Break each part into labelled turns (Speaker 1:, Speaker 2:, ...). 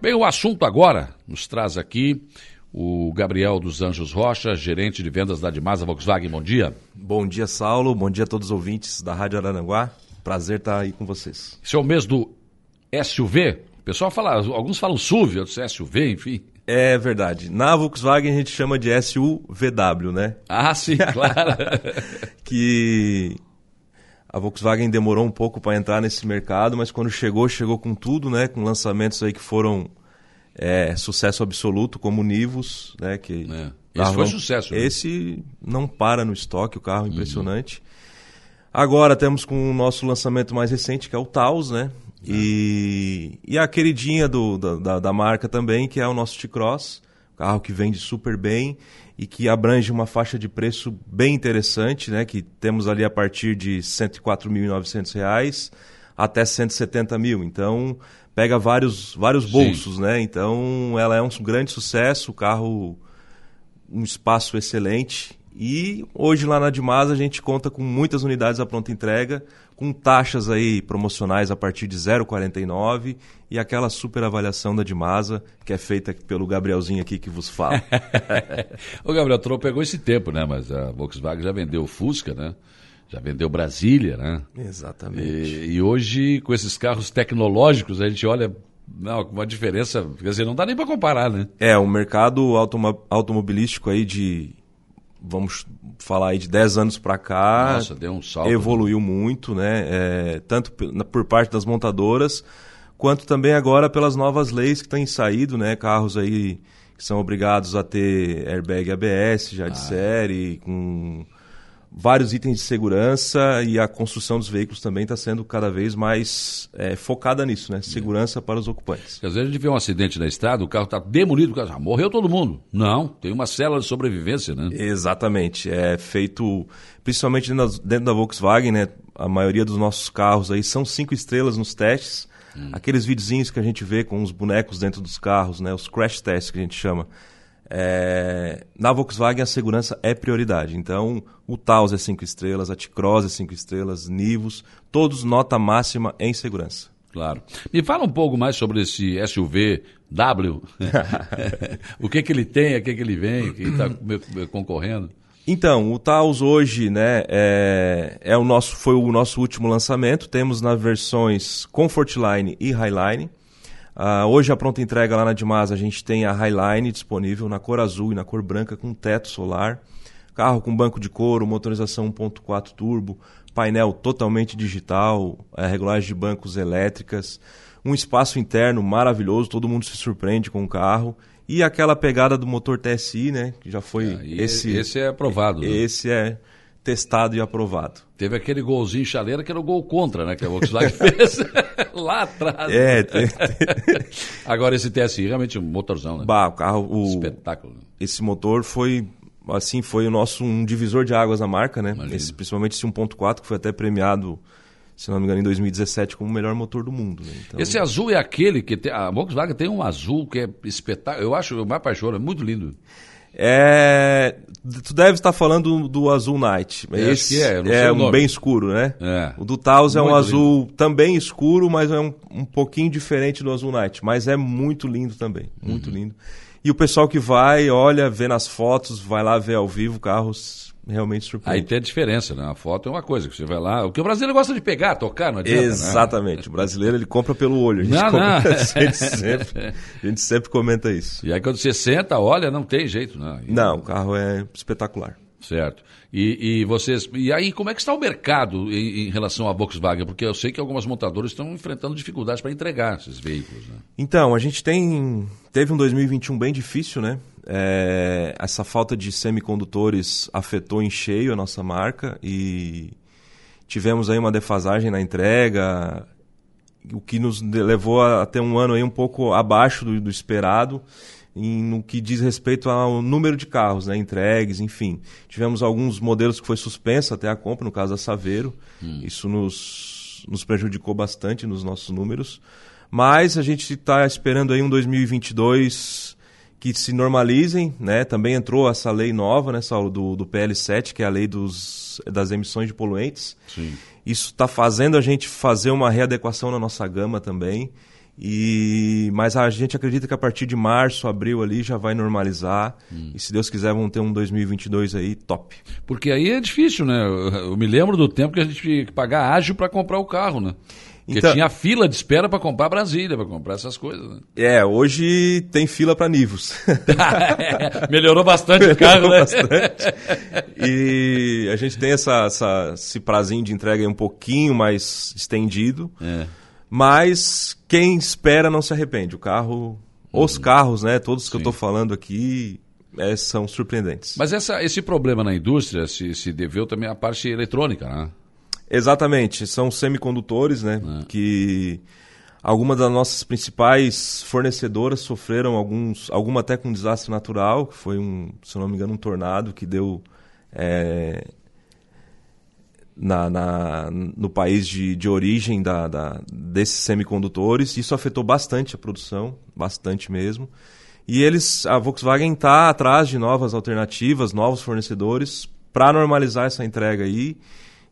Speaker 1: Bem, o assunto agora nos traz aqui o Gabriel dos Anjos Rocha, gerente de vendas da Dimasa Volkswagen. Bom dia.
Speaker 2: Bom dia, Saulo. Bom dia a todos os ouvintes da Rádio Araranguá. Prazer estar aí com vocês.
Speaker 1: Esse é o mês do SUV? O pessoal fala, alguns falam SUV, outros SUV, enfim.
Speaker 2: É verdade. Na Volkswagen a gente chama de SUVW, né?
Speaker 1: Ah, sim, claro.
Speaker 2: que a Volkswagen demorou um pouco para entrar nesse mercado, mas quando chegou, chegou com tudo, né? Com lançamentos aí que foram é, sucesso absoluto, como o Nivus, né? Que
Speaker 1: é. Esse foi não, sucesso.
Speaker 2: Né? Esse não para no estoque, o carro impressionante. Uhum. Agora temos com o nosso lançamento mais recente, que é o Taos, né? E, e a queridinha do, da, da, marca também, que é o nosso T-Cross, carro que vende super bem e que abrange uma faixa de preço bem interessante, né? Que temos ali a partir de R$ 104.900 até 170 mil. Então, pega vários, vários bolsos, Sim. né? Então, ela é um grande sucesso, o carro, um espaço excelente. E hoje lá na Dimasa a gente conta com muitas unidades à pronta entrega, com taxas aí promocionais a partir de 0,49 e aquela super avaliação da Dimasa, que é feita pelo Gabrielzinho aqui que vos fala.
Speaker 1: o Gabriel Troll pegou esse tempo, né? Mas a Volkswagen já vendeu o Fusca, né? Já vendeu Brasília, né?
Speaker 2: Exatamente.
Speaker 1: E, e hoje, com esses carros tecnológicos, a gente olha não, uma diferença, quer dizer, não dá nem para comparar, né?
Speaker 2: É, o mercado automobilístico aí de vamos falar aí de 10 anos para cá,
Speaker 1: Nossa, deu um salto,
Speaker 2: evoluiu né? muito, né? É, tanto por parte das montadoras, quanto também agora pelas novas leis que têm saído, né? Carros aí que são obrigados a ter airbag ABS já de ah. série, com vários itens de segurança e a construção dos veículos também está sendo cada vez mais é, focada nisso, né? Segurança é. para os ocupantes.
Speaker 1: Às vezes a gente vê um acidente na estrada, o carro está demolido, o carro, ah, morreu todo mundo. Não, tem uma célula de sobrevivência, né?
Speaker 2: Exatamente. É feito, principalmente dentro da, dentro da Volkswagen, né? A maioria dos nossos carros aí são cinco estrelas nos testes. Hum. Aqueles videozinhos que a gente vê com os bonecos dentro dos carros, né? Os crash tests que a gente chama. É, na Volkswagen a segurança é prioridade. Então, o Taos é 5 estrelas, a T-Cross é 5 estrelas, Nivus, todos nota máxima em segurança.
Speaker 1: Claro. Me fala um pouco mais sobre esse SUV W. o que que ele tem, a que que ele vem, que está concorrendo?
Speaker 2: Então, o Taos hoje, né, é, é o nosso, foi o nosso último lançamento. Temos nas versões Comfortline e Highline. Uh, hoje a pronta entrega lá na Dimasa a gente tem a Highline disponível na cor azul e na cor branca com teto solar, carro com banco de couro, motorização 1.4 turbo, painel totalmente digital, é, regulagem de bancos elétricas, um espaço interno maravilhoso, todo mundo se surpreende com o carro e aquela pegada do motor TSI, né, que já foi
Speaker 1: é, esse esse é aprovado.
Speaker 2: Né? Esse é testado e aprovado.
Speaker 1: Teve aquele golzinho chaleira que era o gol contra, né? Que a Volkswagen fez lá atrás.
Speaker 2: É, tem,
Speaker 1: tem. Agora esse TSI realmente um motorzão, né?
Speaker 2: Bah, o carro. O,
Speaker 1: Espetáculo.
Speaker 2: Esse motor foi. Assim, foi o nosso um divisor de águas na marca, né? Esse, principalmente esse 1.4, que foi até premiado se não me engano, em 2017 como o melhor motor do mundo. Né?
Speaker 1: Então... Esse azul é aquele que tem, a Volkswagen tem um azul que é espetáculo. Eu acho o mais apaixonado, é muito lindo.
Speaker 2: É, tu deve estar falando do, azul night.
Speaker 1: Eu
Speaker 2: Esse
Speaker 1: é,
Speaker 2: é um bem escuro, né?
Speaker 1: É.
Speaker 2: O do Taos é um azul lindo. também escuro, mas é um, um pouquinho diferente do azul night. Mas é muito lindo também, muito uhum. lindo. E o pessoal que vai, olha, vê nas fotos, vai lá ver ao vivo carros realmente surpreende.
Speaker 1: Aí tem a diferença, né? A foto é uma coisa, que você vai lá. O que o brasileiro gosta de pegar, tocar, não adianta.
Speaker 2: Né? Exatamente. Né? O brasileiro ele compra pelo olho. A gente,
Speaker 1: não, não.
Speaker 2: A, gente sempre, a gente sempre comenta isso.
Speaker 1: E aí quando você senta, olha, não tem jeito, não.
Speaker 2: E... Não, o carro é espetacular.
Speaker 1: Certo. E, e, vocês. E aí, como é que está o mercado em, em, relação à Volkswagen? Porque eu sei que algumas montadoras estão enfrentando dificuldades para entregar esses veículos. Né?
Speaker 2: Então, a gente tem. Teve um 2021 bem difícil, né? É, essa falta de semicondutores afetou em cheio a nossa marca e tivemos aí uma defasagem na entrega, o que nos levou a ter um ano aí um pouco abaixo do, do esperado em, no que diz respeito ao número de carros né, entregues, enfim. Tivemos alguns modelos que foi suspenso até a compra, no caso da Saveiro. Hum. Isso nos, nos prejudicou bastante nos nossos números. Mas a gente está esperando aí um 2022 que se normalizem, né? Também entrou essa lei nova, né, Saulo, do, do PL7, que é a lei dos, das emissões de poluentes.
Speaker 1: Sim.
Speaker 2: Isso está fazendo a gente fazer uma readequação na nossa gama também. E, mas a gente acredita que a partir de março, abril ali já vai normalizar. Hum. E se Deus quiser, vamos ter um 2022 aí top.
Speaker 1: Porque aí é difícil, né? Eu, eu me lembro do tempo que a gente tinha que pagar ágil para comprar o carro, né? Porque então, tinha fila de espera para comprar Brasília, para comprar essas coisas. Né?
Speaker 2: É, hoje tem fila para Nivos.
Speaker 1: Melhorou bastante o carro, né? Bastante.
Speaker 2: E a gente tem essa, essa, esse prazinho de entrega um pouquinho mais estendido. É. Mas quem espera não se arrepende. O carro, uhum. os carros, né? Todos Sim. que eu estou falando aqui é, são surpreendentes.
Speaker 1: Mas essa, esse problema na indústria se, se deveu também à parte eletrônica, né?
Speaker 2: Exatamente, são semicondutores, né? É. Que algumas das nossas principais fornecedoras sofreram alguns, alguma até com um desastre natural, que foi um, se não me engano, um tornado que deu é, na, na, no país de, de origem da, da, desses semicondutores. Isso afetou bastante a produção, bastante mesmo. E eles, a Volkswagen está atrás de novas alternativas, novos fornecedores para normalizar essa entrega aí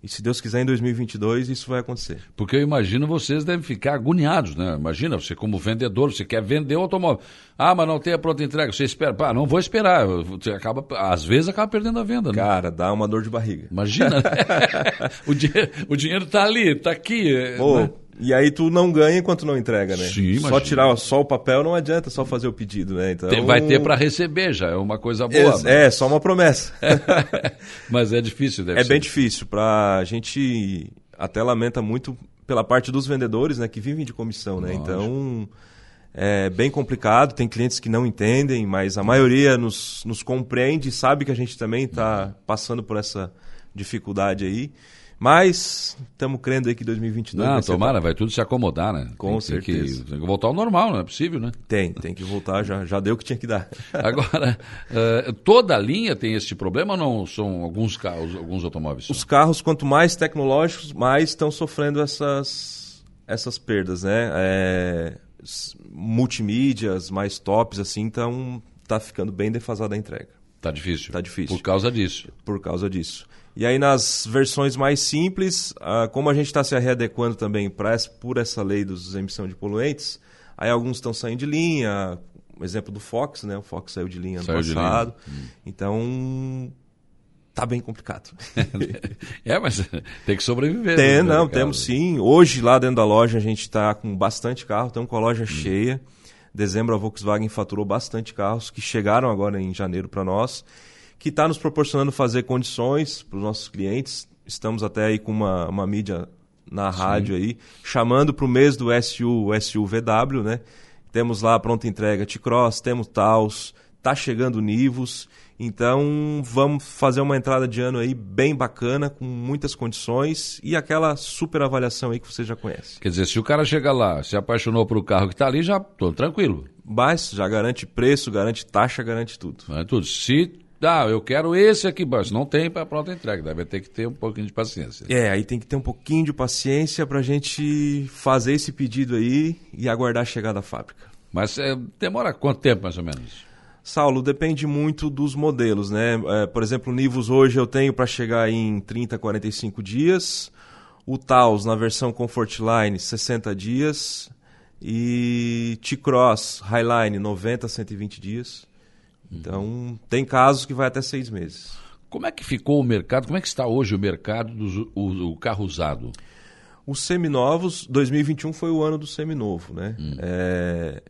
Speaker 2: e se Deus quiser, em 2022 isso vai acontecer.
Speaker 1: Porque eu imagino vocês devem ficar agoniados, né? Imagina, você como vendedor, você quer vender o automóvel. Ah, mas não tem a pronta entrega. Você espera. Pá, não vou esperar. Você acaba, às vezes acaba perdendo a venda, né?
Speaker 2: Cara, dá uma dor de barriga.
Speaker 1: Imagina. o, dinheiro, o dinheiro tá ali, tá aqui.
Speaker 2: Pô, né? E aí tu não ganha enquanto não entrega, né? Sim, Só tirar só o papel não adianta, só fazer o pedido, né?
Speaker 1: Então... Vai ter para receber já, é uma coisa boa.
Speaker 2: É, é só uma promessa.
Speaker 1: mas é difícil, deve
Speaker 2: É
Speaker 1: ser.
Speaker 2: bem difícil. Pra gente até lamenta muito pela parte dos vendedores, né? Que vivem de comissão, né? Lógico. Então é bem complicado, tem clientes que não entendem, mas a maioria nos, nos compreende e sabe que a gente também está passando por essa dificuldade aí. Mas estamos crendo aí que 2022
Speaker 1: Não, vai tomara, vai tudo se acomodar, né?
Speaker 2: Com tem, certeza.
Speaker 1: Tem que, tem que, voltar ao normal, não é possível, né?
Speaker 2: Tem, tem que voltar, já, já deu o que tinha que dar.
Speaker 1: Agora, uh, toda a linha tem esse problema ou não são alguns carros, alguns automóveis?
Speaker 2: Os carros, quanto mais tecnológicos, mais estão sofrendo essas, essas perdas, né? É, multimídias, mais tops, assim, então tá ficando bem defasada a entrega.
Speaker 1: Tá difícil.
Speaker 2: Tá difícil.
Speaker 1: Por causa disso.
Speaker 2: Por causa disso. E aí nas versões mais simples, ah, como a gente está se readequando também pra, por essa lei dos emissão de poluentes, aí alguns estão saindo de linha, um exemplo do Fox, né? O Fox saiu de linha saiu ano passado. Linha. Hum. Então tá bem complicado.
Speaker 1: é, mas tem que sobreviver.
Speaker 2: Tem, né, não, temos sim. Hoje lá dentro da loja a gente está com bastante carro, estamos com a loja hum. cheia. Dezembro a Volkswagen faturou bastante carros que chegaram agora em janeiro para nós que está nos proporcionando fazer condições para os nossos clientes. Estamos até aí com uma, uma mídia na rádio Sim. aí, chamando para o mês do SU, SUVW, né? Temos lá a pronta entrega T-Cross, temos Taos, tá chegando Nivus. Então vamos fazer uma entrada de ano aí bem bacana, com muitas condições e aquela super avaliação aí que você já conhece.
Speaker 1: Quer dizer, se o cara chega lá, se apaixonou por o carro que está ali, já tô tranquilo.
Speaker 2: Mas já garante preço, garante taxa, garante tudo.
Speaker 1: É tudo. Se ah, eu quero esse aqui, mas não tem para pronta entrega, deve ter que ter um pouquinho de paciência.
Speaker 2: É, aí tem que ter um pouquinho de paciência para a gente fazer esse pedido aí e aguardar a chegada da fábrica.
Speaker 1: Mas é, demora quanto tempo mais ou menos?
Speaker 2: Saulo, depende muito dos modelos, né? É, por exemplo, o Nivus hoje eu tenho para chegar em 30, 45 dias. O Taos na versão Comfortline, 60 dias. E T-Cross Highline, 90, 120 dias. Então, tem casos que vai até seis meses.
Speaker 1: Como é que ficou o mercado? Como é que está hoje o mercado do o, o carro usado?
Speaker 2: Os seminovos, 2021 foi o ano do seminovo, né? Hum. É,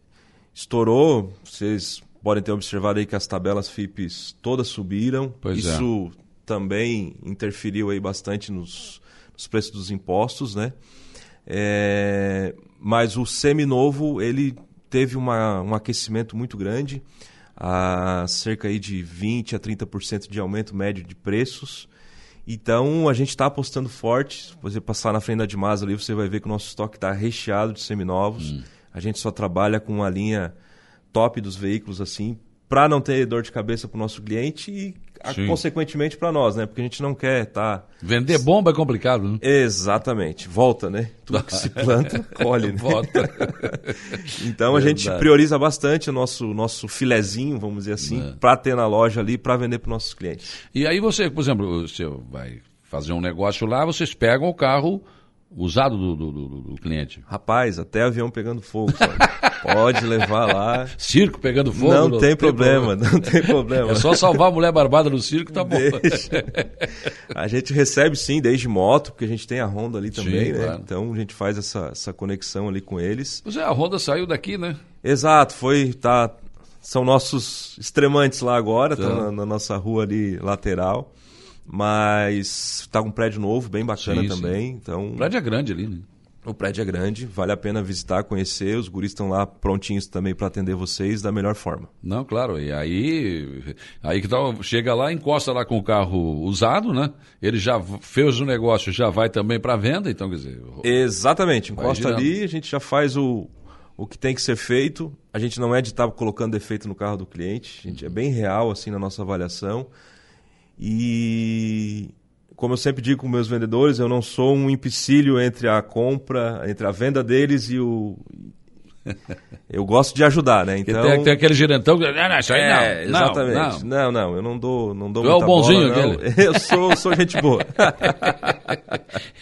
Speaker 2: estourou, vocês podem ter observado aí que as tabelas FIPs todas subiram. Pois é. Isso é. também interferiu aí bastante nos, nos preços dos impostos, né? É, mas o seminovo, ele teve uma, um aquecimento muito grande a cerca aí de 20% a 30% de aumento médio de preços. Então a gente está apostando forte. Se você passar na frente da Dimasa ali, você vai ver que o nosso estoque está recheado de seminovos. Hum. A gente só trabalha com a linha top dos veículos assim, para não ter dor de cabeça para o nosso cliente e Sim. consequentemente para nós, né? Porque a gente não quer estar. Tá...
Speaker 1: Vender bomba é complicado, né?
Speaker 2: Exatamente. Volta, né? Tudo que se planta, colhe, né?
Speaker 1: Volta.
Speaker 2: então a gente prioriza bastante o nosso, nosso filezinho, vamos dizer assim, é. para ter na loja ali, para vender para nossos clientes.
Speaker 1: E aí você, por exemplo, você vai fazer um negócio lá, vocês pegam o carro Usado do, do, do, do cliente.
Speaker 2: Rapaz, até avião pegando fogo, sabe? Pode levar lá.
Speaker 1: Circo pegando fogo.
Speaker 2: Não, não tem, problema, problema, não tem problema.
Speaker 1: É só salvar a mulher barbada no circo, tá bom.
Speaker 2: Deixa. A gente recebe sim, desde moto, porque a gente tem a Honda ali também, sim, né? Claro. Então a gente faz essa, essa conexão ali com eles.
Speaker 1: Pois é, a Honda saiu daqui, né?
Speaker 2: Exato, foi, tá, são nossos extremantes lá agora, estão tá na, na, nossa rua ali lateral. Mas está um prédio novo, bem bacana sim, também. Sim. Então,
Speaker 1: o prédio é grande ali, né?
Speaker 2: O prédio é grande, vale a pena visitar, conhecer. Os guris estão lá prontinhos também para atender vocês da melhor forma.
Speaker 1: Não, claro. E aí, aí que tal, chega lá, encosta lá com o carro usado, né? Ele já fez o negócio, já vai também para venda, então quer dizer.
Speaker 2: Exatamente. Encosta ali, a gente já faz o, o que tem que ser feito. A gente não é de estar colocando defeito no carro do cliente. A gente é bem real assim na nossa avaliação. E como eu sempre digo com meus vendedores, eu não sou um empecilho entre a compra, entre a venda deles e o. Eu gosto de ajudar, né? Então
Speaker 1: tem, tem, aquele gerentão que não, não, isso aí
Speaker 2: é,
Speaker 1: não,
Speaker 2: exatamente. Não, não, não eu não dou, não dou
Speaker 1: tu é o bonzinho
Speaker 2: bola, Eu sou, sou gente boa.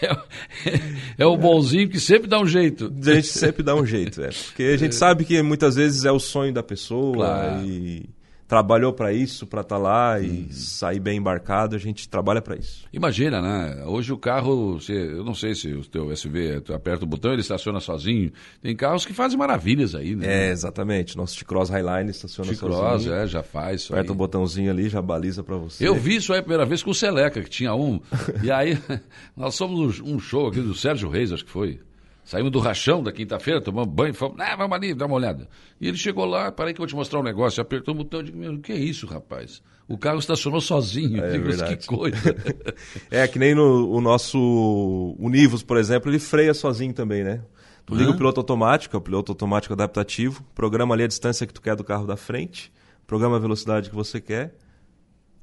Speaker 1: é, é, o bonzinho que sempre dá um jeito.
Speaker 2: A gente sempre dá um jeito, é, porque a gente sabe que muitas vezes é o sonho da pessoa claro. e trabalhou para isso, para estar tá lá e uhum. sair bem embarcado, a gente trabalha para isso.
Speaker 1: Imagina, né? Hoje o carro, você, eu não sei se o teu SUV, tu aperta o botão ele estaciona sozinho. Tem carros que fazem maravilhas aí,
Speaker 2: né? É, exatamente. Nosso T-Cross Highline estaciona
Speaker 1: T-Cross, é, já faz
Speaker 2: Aperta
Speaker 1: aí.
Speaker 2: o botãozinho ali, já baliza para você.
Speaker 1: Eu vi isso aí a primeira vez com o Seleca, que tinha um. e aí, nós somos um show aqui do Sérgio Reis, acho que foi. Saímos do rachão da quinta-feira, tomamos banho, fomos, ah, vamos ali, dá uma olhada. E ele chegou lá, parei que eu vou te mostrar um negócio, apertou o botão, eu digo, meu, o que é isso, rapaz? O carro estacionou sozinho, é, digo, verdade. que coisa.
Speaker 2: é, que nem no o nosso Univos, por exemplo, ele freia sozinho também, né? Tu liga o piloto automático, é o piloto automático adaptativo, programa ali a distância que tu quer do carro da frente, programa a velocidade que você quer,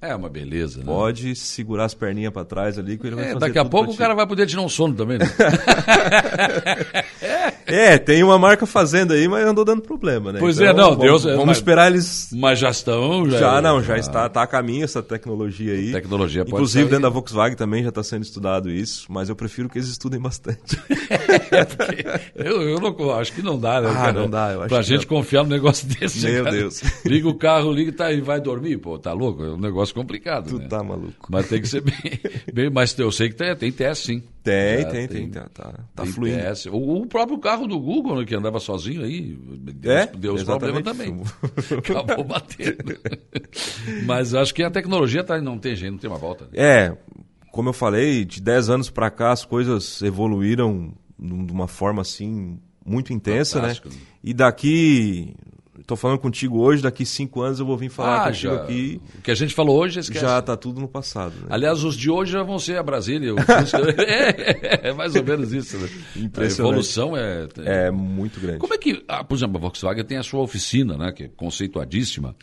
Speaker 1: é uma beleza, né?
Speaker 2: Pode segurar as perninhas para trás ali que ele vai é, fazer
Speaker 1: Daqui a pouco o cara vai poder tirar um sono também, né?
Speaker 2: é, tem uma marca fazendo aí, mas andou dando problema, né?
Speaker 1: Pois então, é, não,
Speaker 2: vamos,
Speaker 1: Deus...
Speaker 2: Vamos mas, esperar eles...
Speaker 1: Mas já estão...
Speaker 2: Já, já não, já ah. está tá a caminho essa tecnologia aí.
Speaker 1: Tecnologia pode
Speaker 2: Inclusive
Speaker 1: sair.
Speaker 2: dentro da Volkswagen também já está sendo estudado isso, mas eu prefiro que eles estudem bastante.
Speaker 1: é, eu, eu não, acho que não dá, né?
Speaker 2: Ah, cara? não dá, eu acho
Speaker 1: Pra gente não. confiar num negócio desse.
Speaker 2: Meu
Speaker 1: cara.
Speaker 2: Deus.
Speaker 1: Liga o carro, liga tá, e vai dormir, pô, tá louco? É um negócio complicado,
Speaker 2: tu
Speaker 1: né?
Speaker 2: tá maluco.
Speaker 1: Mas tem que ser bem. bem mas eu sei que tem, tem teste, sim.
Speaker 2: Tem, é, tem, tem, tem, Tá, tá tem fluindo. Teste.
Speaker 1: O, o, próprio carro do Google, né, que andava sozinho aí, deu, é, deu os problemas também. Acabou batendo. mas acho que a tecnologia tá, não tem jeito, não tem uma volta.
Speaker 2: É, como eu falei, de 10 anos para cá as coisas evoluíram de uma forma assim muito intensa, né? Fantástico. né? E daqui Estou falando contigo hoje, daqui cinco anos eu vou vir falar ah, contigo já, aqui.
Speaker 1: O que a gente falou hoje, esquece.
Speaker 2: Já está tudo no passado. Né?
Speaker 1: Aliás, os de hoje já vão ser a Brasília. é, é, mais ou menos isso. Né? A evolução é,
Speaker 2: é, é. muito grande.
Speaker 1: Como é que, ah, por exemplo, a Volkswagen tem a sua oficina, né, que é conceituadíssima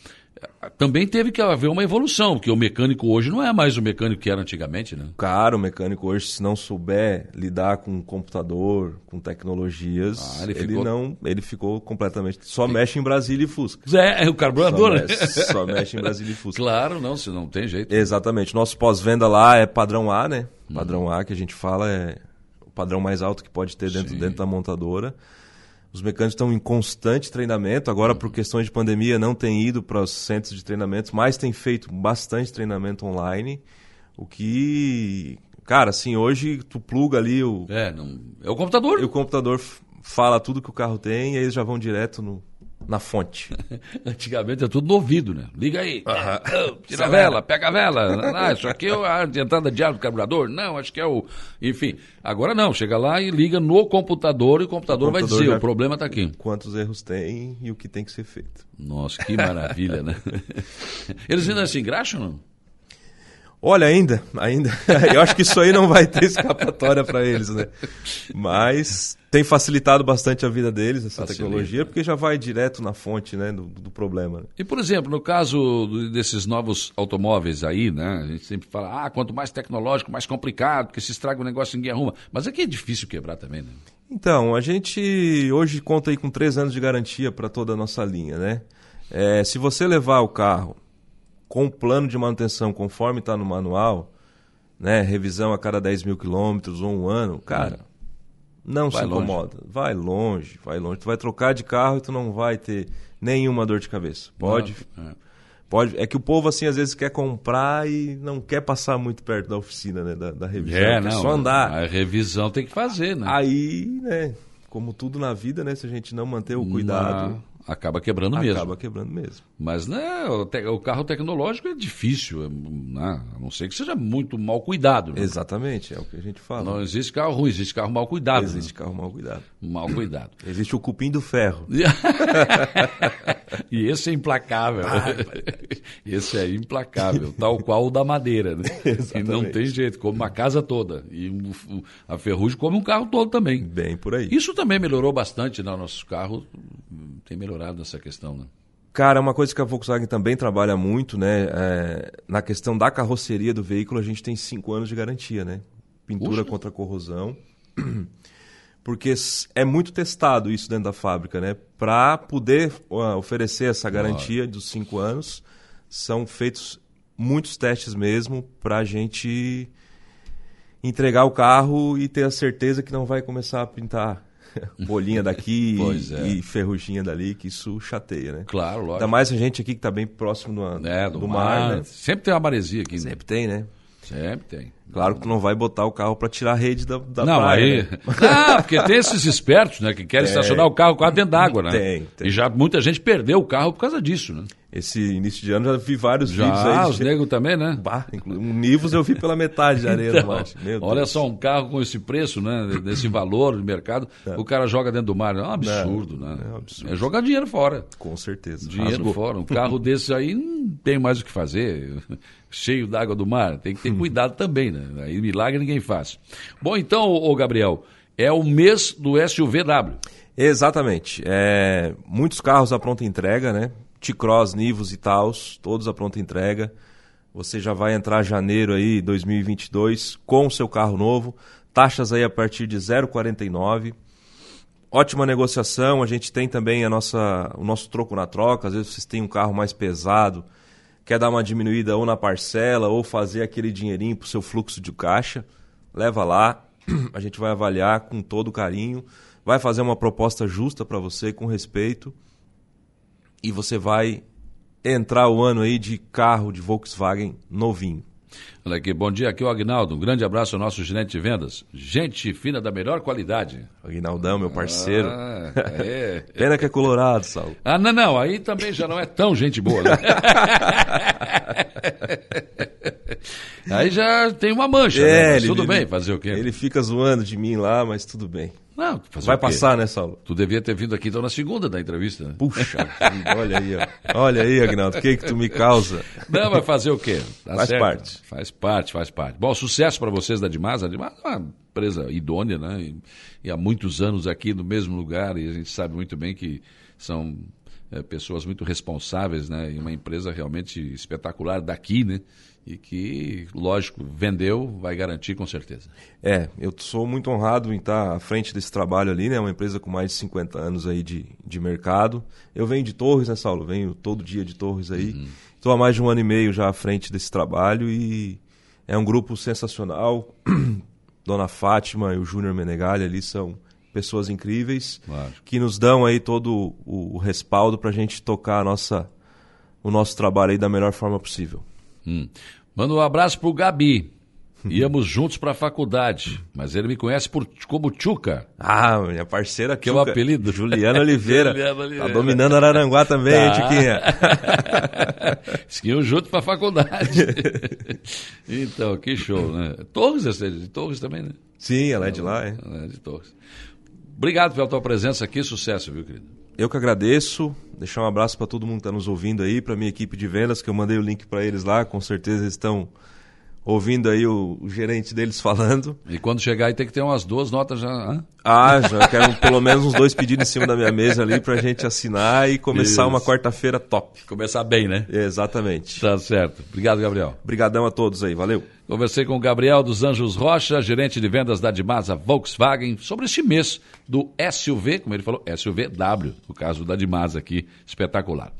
Speaker 1: também teve que haver uma evolução, porque o mecânico hoje não é mais o mecânico que era antigamente, né?
Speaker 2: Cara, o mecânico hoje, se não souber lidar com computador, com tecnologias, ah, ele, ficou... ele, não, ele ficou completamente. Só mexe em Brasília e Fusca.
Speaker 1: É, o carburador,
Speaker 2: só
Speaker 1: né?
Speaker 2: Mexe, só mexe em Brasília e Fusca.
Speaker 1: Claro, não, se não tem jeito.
Speaker 2: Exatamente. Nosso pós-venda lá é padrão A, né? Padrão hum. A que a gente fala é o padrão mais alto que pode ter dentro, dentro da montadora. Os mecânicos estão em constante treinamento. Agora, por questões de pandemia, não tem ido para os centros de treinamento, mas tem feito bastante treinamento online. O que, cara, assim, hoje tu pluga ali o.
Speaker 1: É, não... é o computador.
Speaker 2: E o computador fala tudo que o carro tem e eles já vão direto no, na fonte.
Speaker 1: Antigamente é tudo no ouvido, né? Liga aí. Uh Tira a vela, pega a vela. Ah, isso aqui é a entrada de ar do carburador? Não, acho que é o. Enfim. Agora não, chega lá e liga no computador e o computador, o computador vai dizer: o problema está aqui.
Speaker 2: Quantos erros tem e o que tem que ser feito.
Speaker 1: Nossa, que maravilha, né? Eles ainda se engraxam não?
Speaker 2: Olha, ainda, ainda. Eu acho que isso aí não vai ter escapatória para eles, né? Mas tem facilitado bastante a vida deles, essa Facilita. tecnologia, porque já vai direto na fonte né, do, do problema. Né?
Speaker 1: E, por exemplo, no caso desses novos automóveis aí, né? A gente sempre fala, ah, quanto mais tecnológico, mais complicado, porque se estraga o negócio ninguém arruma. Mas aqui é difícil quebrar também, né?
Speaker 2: Então, a gente hoje conta aí com três anos de garantia para toda a nossa linha, né? É, se você levar o carro com o plano de manutenção conforme está no manual, né, revisão a cada 10 mil quilômetros ou um ano, cara, não
Speaker 1: Vai
Speaker 2: se
Speaker 1: longe.
Speaker 2: incomoda. Vai longe, vai longe. Tu vai trocar de carro e tu não vai ter nenhuma dor de cabeça. Pode,
Speaker 1: Não, é.
Speaker 2: pode. É que o povo, assim, às vezes quer comprar e não quer passar muito perto da oficina, né? Da, da revisão.
Speaker 1: É, não.
Speaker 2: só andar.
Speaker 1: A revisão tem que fazer, né?
Speaker 2: Aí, né? Como tudo na vida, né? Se a gente não manter o cuidado,
Speaker 1: Acaba quebrando mesmo.
Speaker 2: acaba quebrando mesmo.
Speaker 1: Mas né, o, te- o carro tecnológico é difícil, é, né? a não ser que seja muito mal cuidado. né?
Speaker 2: Exatamente, é o que a gente fala.
Speaker 1: Não existe carro ruim, existe carro mal cuidado.
Speaker 2: Existe carro mal cuidado.
Speaker 1: né? Mal cuidado.
Speaker 2: Existe o cupim do ferro.
Speaker 1: e esse é implacável. esse é implacável, tal qual o da madeira. Né? E não
Speaker 2: Exatamente.
Speaker 1: tem jeito, come uma casa toda. E a ferrugem come um carro todo também.
Speaker 2: Bem por aí.
Speaker 1: Isso também melhorou bastante, né? Nossos carros tem melhorado nessa questão, né?
Speaker 2: Cara, uma coisa que a Volkswagen também trabalha muito, né? é, na questão da carroceria do veículo, a gente tem cinco anos de garantia, né? Pintura
Speaker 1: Puxa.
Speaker 2: contra corrosão. Porque é muito testado isso dentro da fábrica, né? Para poder ó, oferecer essa garantia dos cinco anos, são feitos muitos testes mesmo para a gente entregar o carro e ter a certeza que não vai começar a pintar bolinha daqui
Speaker 1: é.
Speaker 2: e ferruginha dali, que isso chateia, né?
Speaker 1: Claro, lógico.
Speaker 2: Ainda mais a gente aqui que está bem próximo do,
Speaker 1: É,
Speaker 2: do,
Speaker 1: do,
Speaker 2: mar,
Speaker 1: mar.
Speaker 2: né?
Speaker 1: Sempre tem uma maresia aqui. né?
Speaker 2: Sempre tem, né?
Speaker 1: Sempre tem.
Speaker 2: Claro que tu não vai botar o carro para tirar a rede da, da
Speaker 1: não,
Speaker 2: praia,
Speaker 1: aí.
Speaker 2: né?
Speaker 1: Ah, porque tem esses espertos, né? Que querem estacionar o carro quase dentro d'água, né?
Speaker 2: Tem, tem.
Speaker 1: E já muita gente perdeu o carro por causa disso, né?
Speaker 2: Esse início de ano já vi vários vídeos
Speaker 1: Já,
Speaker 2: aí.
Speaker 1: os
Speaker 2: de-
Speaker 1: negros também, né?
Speaker 2: Bah, inclu- um Nivus eu vi pela metade de areia
Speaker 1: Então,
Speaker 2: do mar.
Speaker 1: Olha
Speaker 2: Deus.
Speaker 1: só, um carro com esse preço, né? Desse valor de mercado, o cara joga dentro do mar. É um absurdo, né?
Speaker 2: é um absurdo.
Speaker 1: É jogar dinheiro fora.
Speaker 2: Com certeza.
Speaker 1: Dinheiro
Speaker 2: Rasgou.
Speaker 1: fora. Um carro desse aí não tem mais o que fazer. Cheio d'água do mar. Tem que ter cuidado também, né? Aí milagre ninguém faz. Bom, então, ô Gabriel, é o mês do SUVW.
Speaker 2: Exatamente. É, muitos carros à pronta entrega, né? T-Cross, Nivus e Taos, todos à pronta entrega. Você já vai entrar janeiro aí, 2022, com o seu carro novo. Taxas aí a partir de 0,49. Ótima negociação. A gente tem também a nossa, o nosso troco na troca. Às vezes vocês têm um carro mais pesado, quer dar uma diminuída ou na parcela ou fazer aquele dinheirinho para o seu fluxo de caixa. Leva lá. A gente vai avaliar com todo carinho. Vai fazer uma proposta justa para você, com respeito. E você vai entrar o ano aí de carro de Volkswagen novinho.
Speaker 1: Olha aqui, bom dia, aqui é o Agnaldo. Um grande abraço ao nosso gerente de vendas. Gente fina da melhor qualidade.
Speaker 2: Aguinaldão, meu parceiro.
Speaker 1: Ah, é.
Speaker 2: Pena que é colorado, Saulo.
Speaker 1: Ah, não, não, aí também já não é tão gente boa, né? aí já tem uma mancha, né?
Speaker 2: É, ele-
Speaker 1: tudo
Speaker 2: ele-
Speaker 1: bem, fazer o quê?
Speaker 2: Ele fica zoando de mim lá, mas tudo bem.
Speaker 1: Não,
Speaker 2: Vai passar, né, Saulo?
Speaker 1: Tu devia ter vindo aqui então na segunda da entrevista. né?
Speaker 2: Puxa, olha aí, ó. Olha aí, Agnaldo, o que que tu me causa?
Speaker 1: Não, vai fazer o quê? Tá
Speaker 2: Faz
Speaker 1: certo?
Speaker 2: parte.
Speaker 1: Faz parte, faz parte. Bom, sucesso para vocês da Dimasa. A Dimasa é uma empresa idônea, né? E, e há muitos anos aqui no mesmo lugar e a gente sabe muito bem que são é, pessoas muito responsáveis, né? E uma empresa realmente espetacular daqui, né? E que, lógico, vendeu, vai garantir com certeza.
Speaker 2: É, eu sou muito honrado em estar à frente desse trabalho ali, né? Uma empresa com mais de 50 anos aí de, de mercado. Eu venho de Torres, né, Saulo? Venho todo dia de Torres aí. Estou há mais de um ano e meio já à frente desse trabalho e é um grupo sensacional. Dona Fátima e o Júnior Menegali ali são pessoas incríveis
Speaker 1: Claro.
Speaker 2: que nos dão aí todo o, o respaldo para a gente tocar a nossa, o nosso trabalho aí da melhor forma possível.
Speaker 1: Hum. Manda um abraço pro Gabi. Íamos juntos para a faculdade, mas ele me conhece por, como Tchuca.
Speaker 2: Ah, minha parceira
Speaker 1: Que é o apelido?
Speaker 2: Juliana Oliveira.
Speaker 1: Juliana Oliveira.
Speaker 2: Tá dominando Araranguá também,
Speaker 1: Tá.
Speaker 2: hein, Tiquinha?
Speaker 1: Seguiam junto para a faculdade. então, que show, né? Torres, é de Torres também, né?
Speaker 2: Sim, ela é de lá, é.
Speaker 1: É, de Torres. Obrigado pela tua presença aqui, sucesso, viu, querido?
Speaker 2: Eu que agradeço. Deixar um abraço para todo mundo que está nos ouvindo aí, para minha equipe de vendas, que eu mandei o link para eles lá. Com certeza eles estão ouvindo aí o, o gerente deles falando.
Speaker 1: E quando chegar aí tem que ter umas duas notas já. hã?
Speaker 2: Ah, já quero pelo menos uns dois pedidos em cima da minha mesa ali para a gente assinar e começar
Speaker 1: Isso.
Speaker 2: uma quarta-feira top.
Speaker 1: Começar bem, né?
Speaker 2: Exatamente.
Speaker 1: Tá certo. Obrigado, Gabriel.
Speaker 2: Obrigadão a todos aí, valeu.
Speaker 1: Conversei com o Gabriel dos Anjos Rocha, gerente de vendas da Dimasa Volkswagen, sobre este mês do SUV, como ele falou, SUVW, no caso da Dimasa aqui, espetacular.